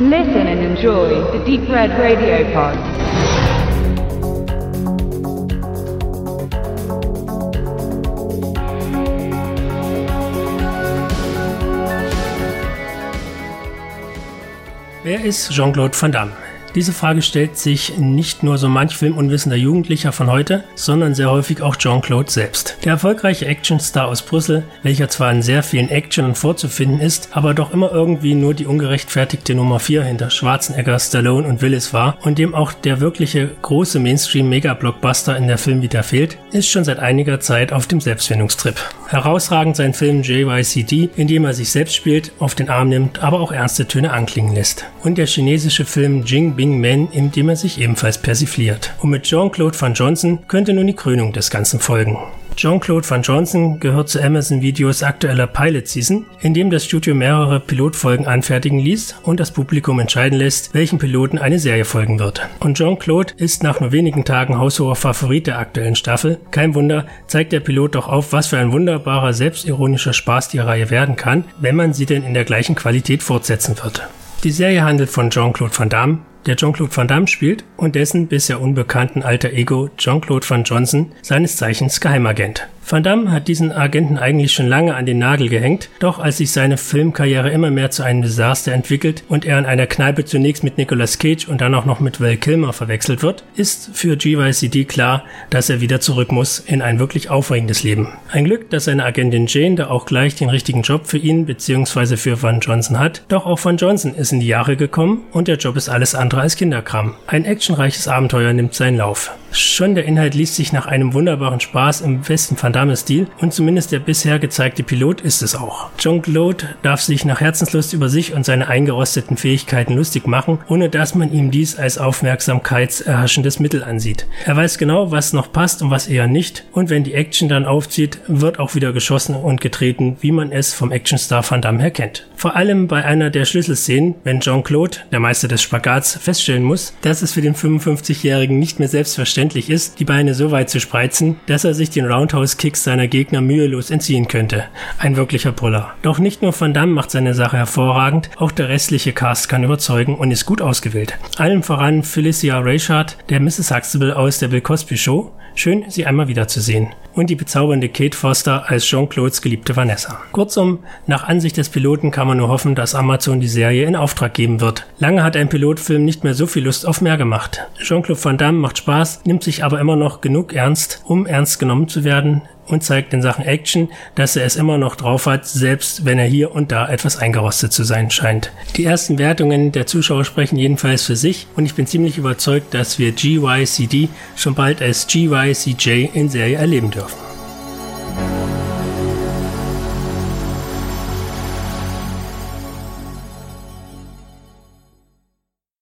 Listen and enjoy the Deep Red Radio Pod. Wer ist Jean-Claude Van Damme? Diese Frage stellt sich nicht nur so manch filmunwissender Jugendlicher von heute, sondern sehr häufig auch Jean-Claude selbst. Der erfolgreiche Actionstar aus Brüssel, welcher zwar in sehr vielen Actionen vorzufinden ist, aber doch immer irgendwie nur die ungerechtfertigte Nummer 4 hinter Schwarzenegger, Stallone und Willis war und dem auch der wirkliche große Mainstream-Mega-Blockbuster in der Film wieder fehlt, ist schon seit einiger Zeit auf dem Selbstfindungstrip. Herausragend sein Film JYCD, in dem er sich selbst spielt, auf den Arm nimmt, aber auch ernste Töne anklingen lässt. Und der chinesische Film Jing Bing Men, in dem er sich ebenfalls persifliert. Und mit Jean-Claude Van Johnson könnte nun die Krönung des Ganzen folgen. Jean-Claude Van Johnson gehört zu Amazon Videos aktueller Pilot Season, in dem das Studio mehrere Pilotfolgen anfertigen ließ und das Publikum entscheiden lässt, welchen Piloten eine Serie folgen wird. Und Jean-Claude ist nach nur wenigen Tagen haushoher Favorit der aktuellen Staffel. Kein Wunder, zeigt der Pilot doch auf, was für ein wunderbarer, selbstironischer Spaß die Reihe werden kann, wenn man sie denn in der gleichen Qualität fortsetzen wird. Die Serie handelt von Jean-Claude Van Damme, der Jean-Claude Van Damme spielt und dessen bisher unbekannten alter Ego Jean-Claude Van Johnson, seines Zeichens Geheimagent. Van Damme hat diesen Agenten eigentlich schon lange an den Nagel gehängt, doch als sich seine Filmkarriere immer mehr zu einem Desaster entwickelt und er in einer Kneipe zunächst mit Nicolas Cage und dann auch noch mit Val Kilmer verwechselt wird, ist für GYCD klar, dass er wieder zurück muss in ein wirklich aufregendes Leben. Ein Glück, dass seine Agentin Jane da auch gleich den richtigen Job für ihn bzw. für Van Johnson hat, doch auch Van Johnson ist in die Jahre gekommen und der Job ist alles andere als Kinderkram. Ein actionreiches Abenteuer nimmt seinen Lauf. Schon der Inhalt liest sich nach einem wunderbaren Spaß im besten Van Damme-Stil und zumindest der bisher gezeigte Pilot ist es auch. John Claude darf sich nach Herzenslust über sich und seine eingerosteten Fähigkeiten lustig machen, ohne dass man ihm dies als aufmerksamkeitserhaschendes Mittel ansieht. Er weiß genau, was noch passt und was eher nicht und wenn die Action dann aufzieht, wird auch wieder geschossen und getreten, wie man es vom Actionstar Van Damme her kennt. Vor allem bei einer der Schlüsselszenen, wenn John Claude, der Meister des Spagats, feststellen muss, dass es für den 55-Jährigen nicht mehr selbstverständlich ist, die Beine so weit zu spreizen, dass er sich den Roundhouse-Kicks seiner Gegner mühelos entziehen könnte. Ein wirklicher Brüller. Doch nicht nur Van Damme macht seine Sache hervorragend, auch der restliche Cast kann überzeugen und ist gut ausgewählt. Allem voran Felicia Rayshard, der Mrs. Huxtable aus der Bill Cosby Show. Schön, sie einmal wiederzusehen. Und die bezaubernde Kate Foster als Jean-Claudes geliebte Vanessa. Kurzum, nach Ansicht des Piloten kann man nur hoffen, dass Amazon die Serie in Auftrag geben wird. Lange hat ein Pilotfilm nicht mehr so viel Lust auf mehr gemacht. Jean-Claude Van Damme macht Spaß, nimmt sich aber immer noch genug ernst, um ernst genommen zu werden und zeigt in Sachen Action, dass er es immer noch drauf hat, selbst wenn er hier und da etwas eingerostet zu sein scheint. Die ersten Wertungen der Zuschauer sprechen jedenfalls für sich und ich bin ziemlich überzeugt, dass wir GYCD schon bald als GYCJ in Serie erleben dürfen.